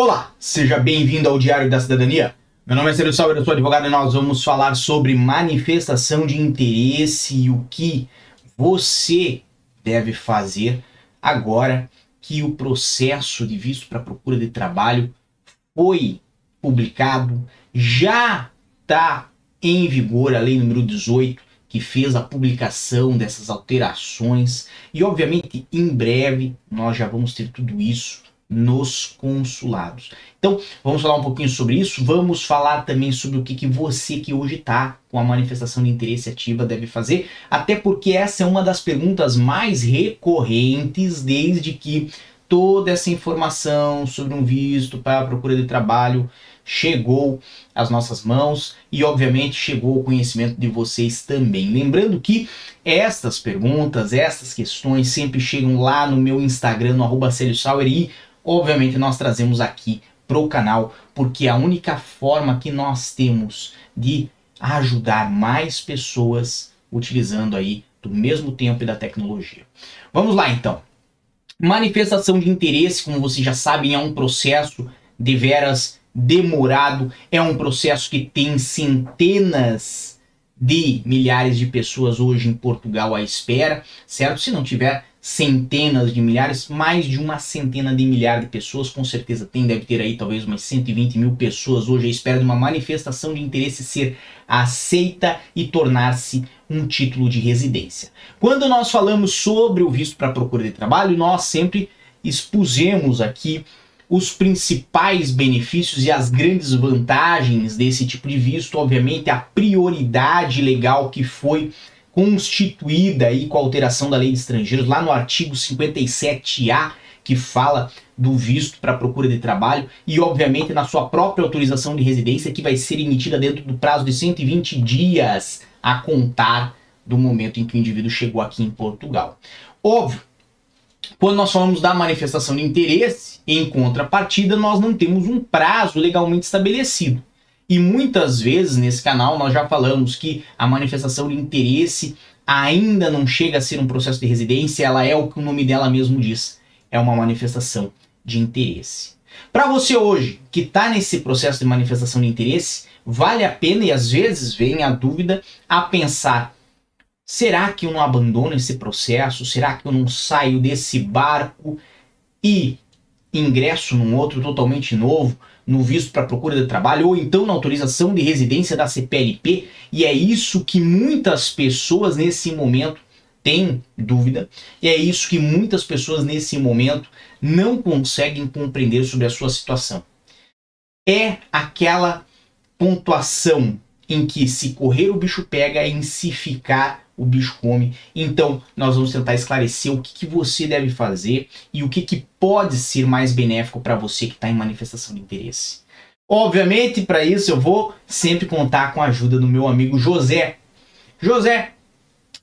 Olá, seja bem-vindo ao Diário da Cidadania. Meu nome é Célio Sauer, eu sou advogado e nós vamos falar sobre manifestação de interesse e o que você deve fazer agora que o processo de visto para procura de trabalho foi publicado, já está em vigor a lei número 18 que fez a publicação dessas alterações e obviamente em breve nós já vamos ter tudo isso nos consulados. Então, vamos falar um pouquinho sobre isso. Vamos falar também sobre o que, que você que hoje está com a manifestação de interesse ativa deve fazer, até porque essa é uma das perguntas mais recorrentes desde que toda essa informação sobre um visto para a procura de trabalho chegou às nossas mãos e, obviamente, chegou ao conhecimento de vocês também. Lembrando que estas perguntas, estas questões sempre chegam lá no meu Instagram, no arroba e obviamente nós trazemos aqui para o canal, porque é a única forma que nós temos de ajudar mais pessoas utilizando aí do mesmo tempo e da tecnologia. Vamos lá então. Manifestação de interesse, como vocês já sabem, é um processo de veras demorado, é um processo que tem centenas de milhares de pessoas hoje em Portugal à espera, certo? Se não tiver centenas de milhares, mais de uma centena de milhares de pessoas, com certeza tem, deve ter aí talvez umas 120 mil pessoas hoje à espera de uma manifestação de interesse ser aceita e tornar-se um título de residência. Quando nós falamos sobre o visto para procura de trabalho, nós sempre expusemos aqui os principais benefícios e as grandes vantagens desse tipo de visto, obviamente a prioridade legal que foi constituída aí com a alteração da lei de estrangeiros, lá no artigo 57A, que fala do visto para procura de trabalho e, obviamente, na sua própria autorização de residência, que vai ser emitida dentro do prazo de 120 dias a contar do momento em que o indivíduo chegou aqui em Portugal. Óbvio, quando nós falamos da manifestação de interesse, em contrapartida, nós não temos um prazo legalmente estabelecido. E muitas vezes nesse canal nós já falamos que a manifestação de interesse ainda não chega a ser um processo de residência, ela é o que o nome dela mesmo diz, é uma manifestação de interesse. Para você hoje que está nesse processo de manifestação de interesse, vale a pena e às vezes vem a dúvida a pensar: será que eu não abandono esse processo? Será que eu não saio desse barco e ingresso num outro totalmente novo? No visto para procura de trabalho ou então na autorização de residência da CPLP, e é isso que muitas pessoas nesse momento têm dúvida, e é isso que muitas pessoas nesse momento não conseguem compreender sobre a sua situação. É aquela pontuação em que se correr o bicho pega, em se ficar o bicho come. Então, nós vamos tentar esclarecer o que, que você deve fazer e o que, que pode ser mais benéfico para você que está em manifestação de interesse. Obviamente, para isso eu vou sempre contar com a ajuda do meu amigo José. José,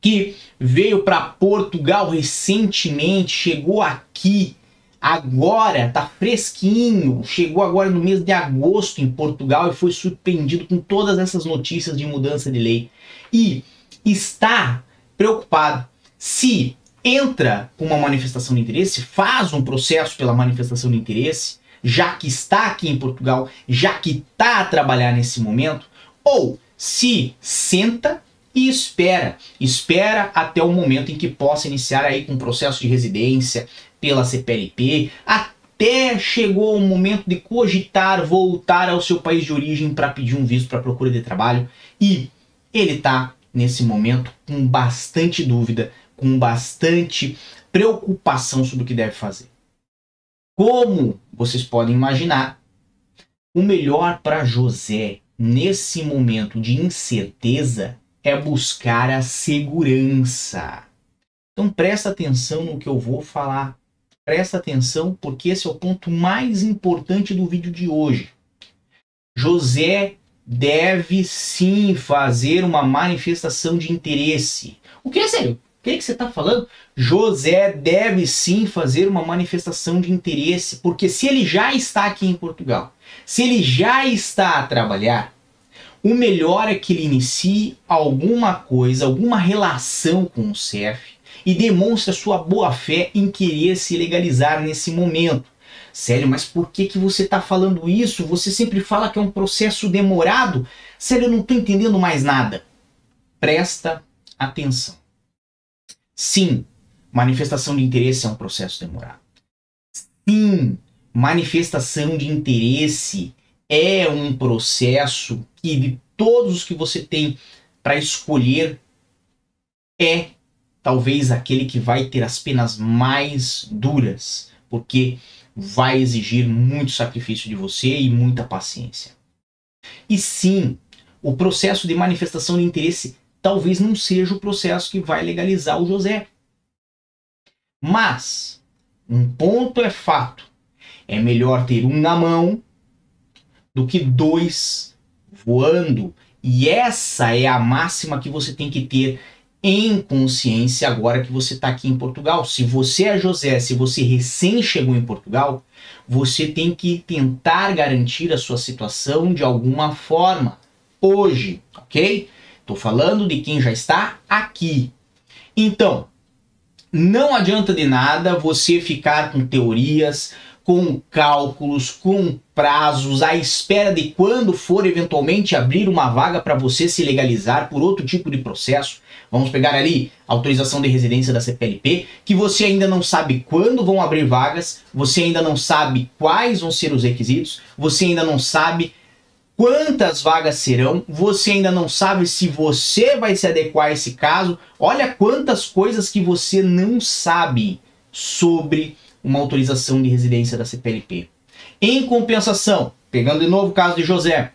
que veio para Portugal recentemente, chegou aqui agora, tá fresquinho, chegou agora no mês de agosto em Portugal e foi surpreendido com todas essas notícias de mudança de lei. E está preocupado. Se entra com uma manifestação de interesse, faz um processo pela manifestação de interesse, já que está aqui em Portugal, já que está a trabalhar nesse momento, ou se senta e espera, espera até o momento em que possa iniciar aí com um processo de residência pela CPLP, até chegou o momento de cogitar voltar ao seu país de origem para pedir um visto para procura de trabalho e ele está nesse momento com bastante dúvida, com bastante preocupação sobre o que deve fazer. Como vocês podem imaginar, o melhor para José nesse momento de incerteza é buscar a segurança. Então presta atenção no que eu vou falar. Presta atenção porque esse é o ponto mais importante do vídeo de hoje. José deve sim fazer uma manifestação de interesse. O que é sério? O que, é que você está falando? José deve sim fazer uma manifestação de interesse, porque se ele já está aqui em Portugal, se ele já está a trabalhar, o melhor é que ele inicie alguma coisa, alguma relação com o CEF e demonstre sua boa fé em querer se legalizar nesse momento. Célio, mas por que, que você está falando isso? Você sempre fala que é um processo demorado. Célio, eu não estou entendendo mais nada. Presta atenção. Sim, manifestação de interesse é um processo demorado. Sim, manifestação de interesse é um processo que de todos os que você tem para escolher é talvez aquele que vai ter as penas mais duras, porque vai exigir muito sacrifício de você e muita paciência. E sim, o processo de manifestação de interesse talvez não seja o processo que vai legalizar o José. Mas, um ponto é fato: é melhor ter um na mão do que dois voando. E essa é a máxima que você tem que ter em consciência agora que você está aqui em Portugal. Se você é José, se você recém chegou em Portugal, você tem que tentar garantir a sua situação de alguma forma hoje, ok? Estou falando de quem já está aqui. Então, não adianta de nada você ficar com teorias, com cálculos, com prazos, à espera de quando for eventualmente abrir uma vaga para você se legalizar por outro tipo de processo. Vamos pegar ali autorização de residência da CPLP, que você ainda não sabe quando vão abrir vagas, você ainda não sabe quais vão ser os requisitos, você ainda não sabe quantas vagas serão, você ainda não sabe se você vai se adequar a esse caso. Olha quantas coisas que você não sabe sobre uma autorização de residência da CPLP. Em compensação, pegando de novo o caso de José,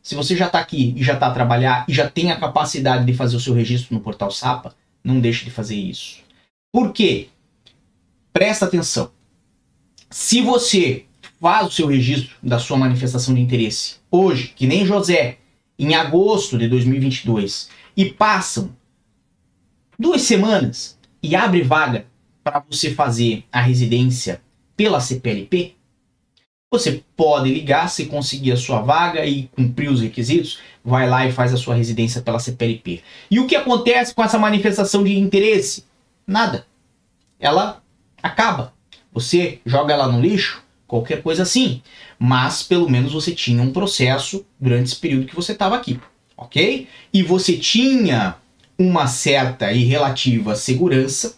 se você já está aqui e já está a trabalhar e já tem a capacidade de fazer o seu registro no portal SAPA, não deixe de fazer isso. Por quê? Presta atenção. Se você faz o seu registro da sua manifestação de interesse hoje, que nem José, em agosto de 2022, e passam duas semanas e abre vaga para você fazer a residência pela CPLP, você pode ligar se conseguir a sua vaga e cumprir os requisitos, vai lá e faz a sua residência pela CPLP. E o que acontece com essa manifestação de interesse? Nada. Ela acaba. Você joga ela no lixo, qualquer coisa assim. Mas pelo menos você tinha um processo durante esse período que você estava aqui, ok? E você tinha uma certa e relativa segurança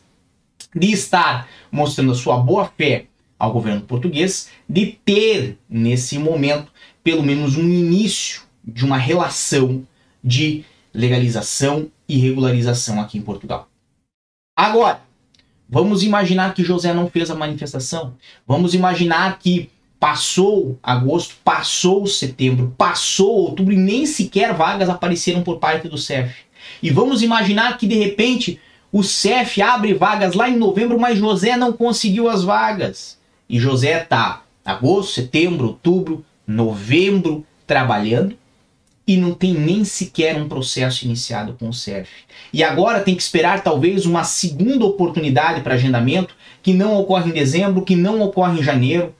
de estar mostrando a sua boa fé ao governo português, de ter nesse momento pelo menos um início de uma relação de legalização e regularização aqui em Portugal. Agora, Vamos imaginar que José não fez a manifestação. Vamos imaginar que passou agosto, passou setembro, passou outubro e nem sequer vagas apareceram por parte do CEF. E vamos imaginar que de repente o CEF abre vagas lá em novembro, mas José não conseguiu as vagas. E José tá agosto, setembro, outubro, novembro trabalhando e não tem nem sequer um processo iniciado com o CEF. E agora tem que esperar talvez uma segunda oportunidade para agendamento, que não ocorre em dezembro, que não ocorre em janeiro,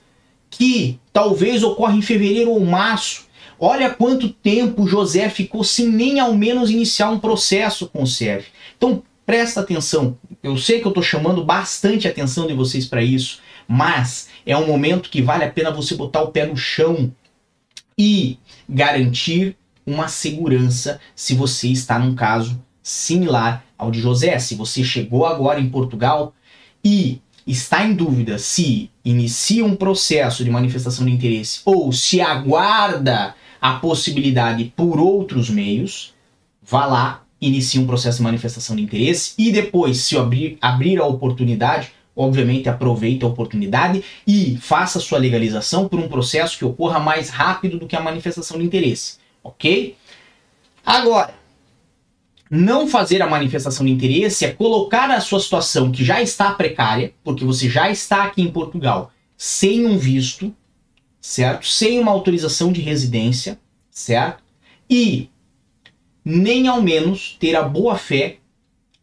que talvez ocorra em fevereiro ou março. Olha quanto tempo José ficou sem nem ao menos iniciar um processo com o CEF. Então presta atenção. Eu sei que eu estou chamando bastante atenção de vocês para isso, mas é um momento que vale a pena você botar o pé no chão e garantir uma segurança se você está num caso similar ao de José. Se você chegou agora em Portugal e está em dúvida se inicia um processo de manifestação de interesse ou se aguarda a possibilidade por outros meios, vá lá, inicie um processo de manifestação de interesse e depois, se abrir, abrir a oportunidade, obviamente aproveite a oportunidade e faça sua legalização por um processo que ocorra mais rápido do que a manifestação de interesse ok? Agora, não fazer a manifestação de interesse é colocar a sua situação que já está precária, porque você já está aqui em Portugal sem um visto, certo? Sem uma autorização de residência, certo? E nem ao menos ter a boa fé,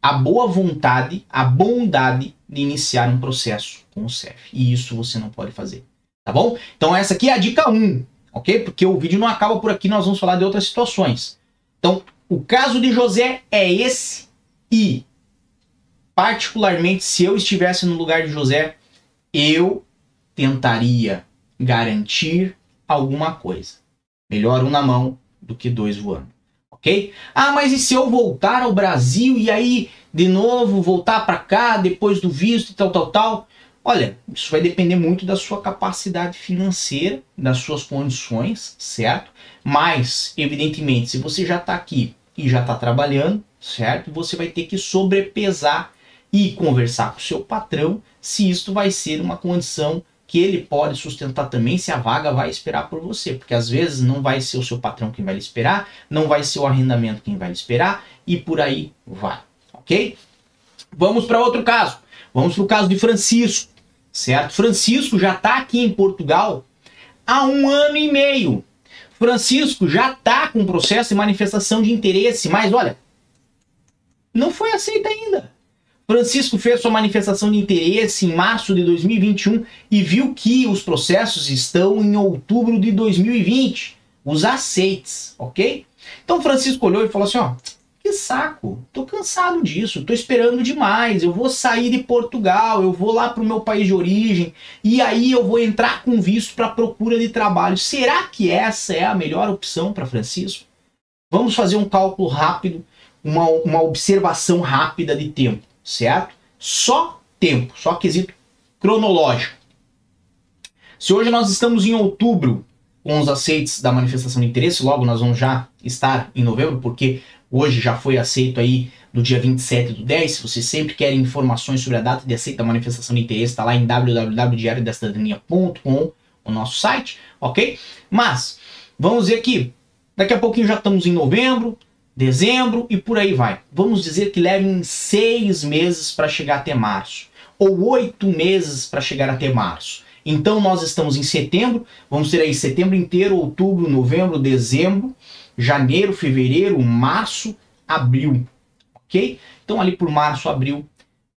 a boa vontade, a bondade de iniciar um processo com o CEF. E isso você não pode fazer, tá bom? Então essa aqui é a dica 1 ok? Porque o vídeo não acaba por aqui, nós vamos falar de outras situações. Então, o caso de José é esse e, particularmente, se eu estivesse no lugar de José, eu tentaria garantir alguma coisa. Melhor um na mão do que dois voando, ok? Ah, mas e se eu voltar ao Brasil e aí de novo voltar para cá depois do visto e tal, tal, tal? Olha, isso vai depender muito da sua capacidade financeira, das suas condições, certo? Mas, evidentemente, se você já está aqui e já está trabalhando, certo? Você vai ter que sobrepesar e conversar com o seu patrão se isto vai ser uma condição que ele pode sustentar também se a vaga vai esperar por você, porque às vezes não vai ser o seu patrão quem vai lhe esperar, não vai ser o arrendamento quem vai lhe esperar e por aí vai, ok? Vamos para outro caso. Vamos para o caso de Francisco certo? Francisco já está aqui em Portugal há um ano e meio. Francisco já está com processo de manifestação de interesse, mas olha, não foi aceita ainda. Francisco fez sua manifestação de interesse em março de 2021 e viu que os processos estão em outubro de 2020, os aceites, ok? Então Francisco olhou e falou assim: ó, que saco, tô cansado disso, tô esperando demais. Eu vou sair de Portugal, eu vou lá pro meu país de origem e aí eu vou entrar com visto para procura de trabalho. Será que essa é a melhor opção para Francisco? Vamos fazer um cálculo rápido, uma, uma observação rápida de tempo, certo? Só tempo, só quesito cronológico. Se hoje nós estamos em outubro com os aceites da manifestação de interesse, logo nós vamos já estar em novembro, porque hoje já foi aceito aí no dia 27 do 10. Se vocês sempre querem informações sobre a data de aceita da manifestação de interesse, está lá em www.diariodastadania.com, o nosso site, ok? Mas, vamos ver aqui, daqui a pouquinho já estamos em novembro, dezembro e por aí vai. Vamos dizer que levem seis meses para chegar até março, ou oito meses para chegar até março. Então nós estamos em setembro, vamos ter aí setembro inteiro, outubro, novembro, dezembro, janeiro, fevereiro, março, abril, ok? Então ali por março, abril,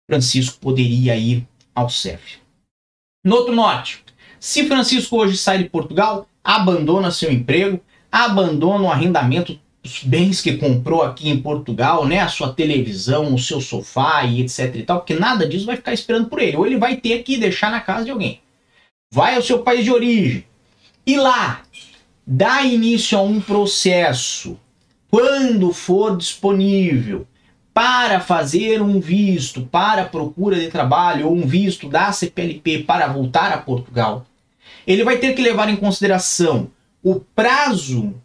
Francisco poderia ir ao CEF. Noto norte, se Francisco hoje sai de Portugal, abandona seu emprego, abandona o arrendamento dos bens que comprou aqui em Portugal, né, a sua televisão, o seu sofá e etc e tal, porque nada disso vai ficar esperando por ele, ou ele vai ter que deixar na casa de alguém. Vai ao seu país de origem. E lá dá início a um processo. Quando for disponível para fazer um visto para procura de trabalho ou um visto da CPLP para voltar a Portugal, ele vai ter que levar em consideração o prazo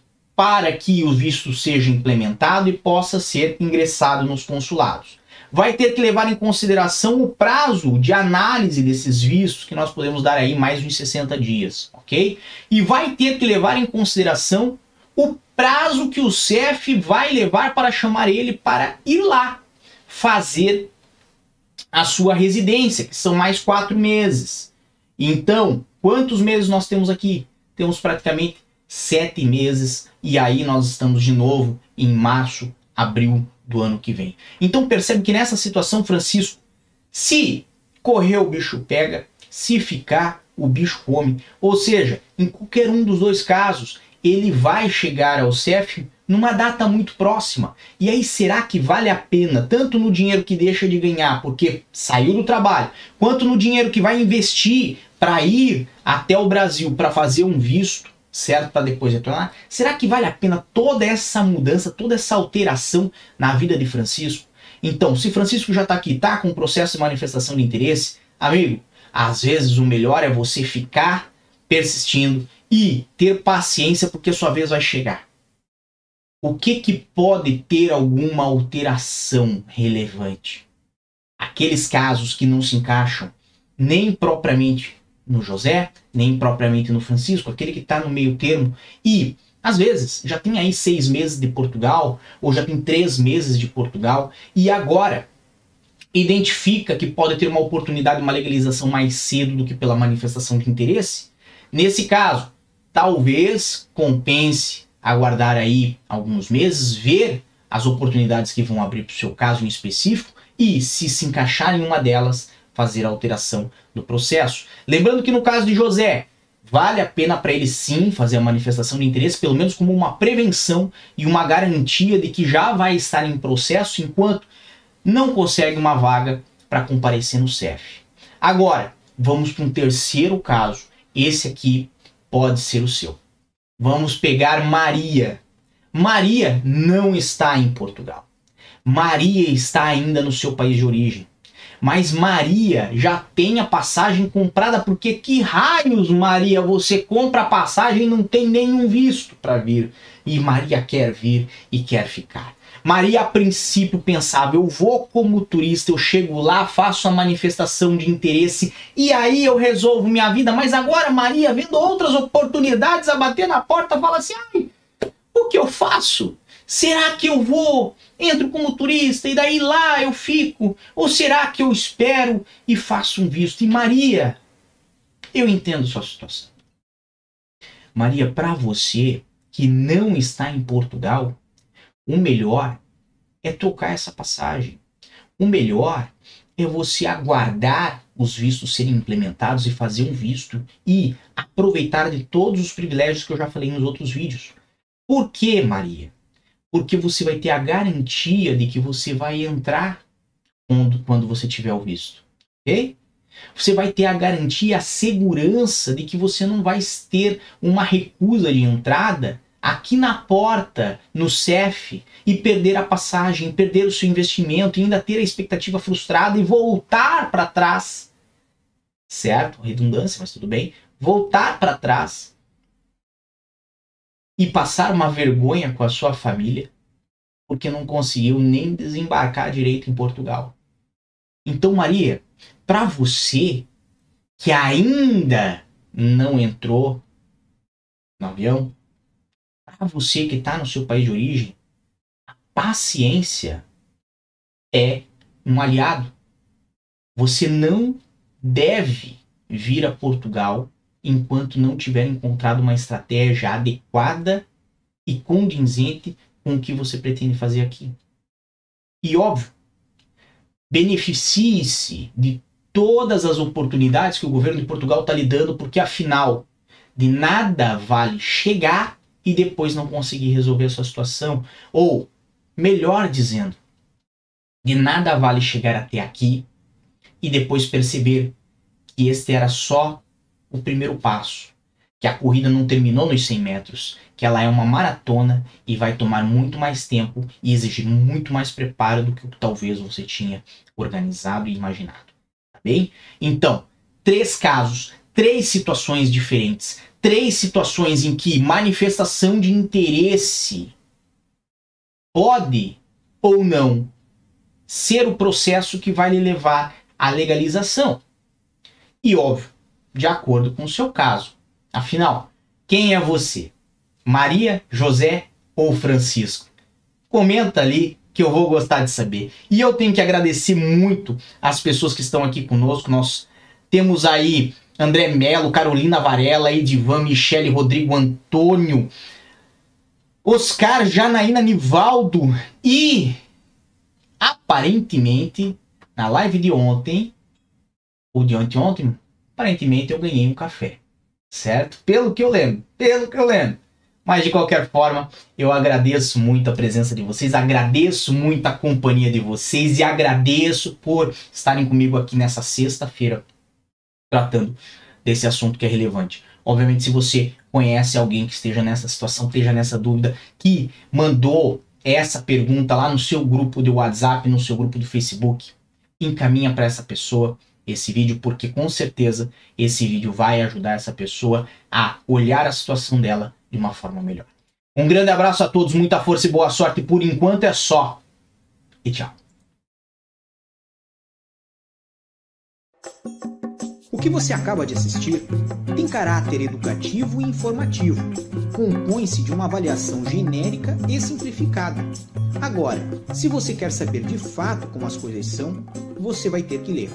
para que o visto seja implementado e possa ser ingressado nos consulados vai ter que levar em consideração o prazo de análise desses vistos, que nós podemos dar aí mais de 60 dias, ok? E vai ter que levar em consideração o prazo que o CEF vai levar para chamar ele para ir lá fazer a sua residência, que são mais quatro meses. Então, quantos meses nós temos aqui? Temos praticamente sete meses, e aí nós estamos de novo em março, abril do ano que vem. Então percebe que nessa situação, Francisco, se correr o bicho pega, se ficar o bicho come. Ou seja, em qualquer um dos dois casos, ele vai chegar ao CEF numa data muito próxima. E aí será que vale a pena, tanto no dinheiro que deixa de ganhar porque saiu do trabalho, quanto no dinheiro que vai investir para ir até o Brasil para fazer um visto? Certo? Para depois retornar. Será que vale a pena toda essa mudança, toda essa alteração na vida de Francisco? Então, se Francisco já está aqui, está com um processo de manifestação de interesse, amigo, às vezes o melhor é você ficar persistindo e ter paciência porque a sua vez vai chegar. O que que pode ter alguma alteração relevante? Aqueles casos que não se encaixam nem propriamente no José, nem propriamente no Francisco, aquele que está no meio termo. E, às vezes, já tem aí seis meses de Portugal, ou já tem três meses de Portugal, e agora identifica que pode ter uma oportunidade, uma legalização mais cedo do que pela manifestação de interesse. Nesse caso, talvez compense aguardar aí alguns meses, ver as oportunidades que vão abrir para o seu caso em específico e, se se encaixar em uma delas, fazer a alteração do processo. Lembrando que no caso de José, vale a pena para ele sim fazer a manifestação de interesse, pelo menos como uma prevenção e uma garantia de que já vai estar em processo enquanto não consegue uma vaga para comparecer no CEF. Agora, vamos para um terceiro caso. Esse aqui pode ser o seu. Vamos pegar Maria. Maria não está em Portugal. Maria está ainda no seu país de origem. Mas Maria já tem a passagem comprada, porque que raios, Maria, você compra a passagem e não tem nenhum visto para vir. E Maria quer vir e quer ficar. Maria, a princípio, pensava: eu vou como turista, eu chego lá, faço a manifestação de interesse e aí eu resolvo minha vida. Mas agora, Maria, vendo outras oportunidades a bater na porta, fala assim: ai, o que eu faço? Será que eu vou, entro como turista e daí lá eu fico? Ou será que eu espero e faço um visto? E Maria, eu entendo sua situação. Maria, para você que não está em Portugal, o melhor é trocar essa passagem. O melhor é você aguardar os vistos serem implementados e fazer um visto e aproveitar de todos os privilégios que eu já falei nos outros vídeos. Por que, Maria? Porque você vai ter a garantia de que você vai entrar quando, quando você tiver o visto. Ok? Você vai ter a garantia, a segurança de que você não vai ter uma recusa de entrada aqui na porta, no CEF, e perder a passagem, perder o seu investimento, e ainda ter a expectativa frustrada e voltar para trás. Certo? Redundância, mas tudo bem. Voltar para trás e passar uma vergonha com a sua família porque não conseguiu nem desembarcar direito em Portugal. Então, Maria, para você que ainda não entrou no avião, para você que está no seu país de origem, a paciência é um aliado. Você não deve vir a Portugal enquanto não tiver encontrado uma estratégia adequada e condizente com o que você pretende fazer aqui. E óbvio, beneficie-se de todas as oportunidades que o governo de Portugal está lhe dando, porque afinal, de nada vale chegar e depois não conseguir resolver a sua situação. Ou, melhor dizendo, de nada vale chegar até aqui e depois perceber que este era só o primeiro passo, que a corrida não terminou nos 100 metros, que ela é uma maratona e vai tomar muito mais tempo e exigir muito mais preparo do que talvez você tinha organizado e imaginado. Tá bem? Então, três casos, três situações diferentes, três situações em que manifestação de interesse pode ou não ser o processo que vai lhe levar à legalização. E óbvio, de acordo com o seu caso. Afinal, quem é você? Maria, José ou Francisco? Comenta ali que eu vou gostar de saber. E eu tenho que agradecer muito as pessoas que estão aqui conosco. Nós temos aí André Melo, Carolina Varela, Edivan, Michele, Rodrigo Antônio, Oscar, Janaína Nivaldo e aparentemente na live de ontem ou de anteontem, aparentemente eu ganhei um café, certo? Pelo que eu lembro, pelo que eu lembro. Mas de qualquer forma, eu agradeço muito a presença de vocês, agradeço muito a companhia de vocês e agradeço por estarem comigo aqui nessa sexta-feira tratando desse assunto que é relevante. Obviamente, se você conhece alguém que esteja nessa situação, esteja nessa dúvida, que mandou essa pergunta lá no seu grupo de WhatsApp, no seu grupo do Facebook, encaminha para essa pessoa esse vídeo, porque com certeza esse vídeo vai ajudar essa pessoa a olhar a situação dela de uma forma melhor. Um grande abraço a todos, muita força e boa sorte. Por enquanto é só. E tchau. O que você acaba de assistir tem caráter educativo e informativo. Compõe-se de uma avaliação genérica e simplificada. Agora, se você quer saber de fato como as coisas são, você vai ter que ler.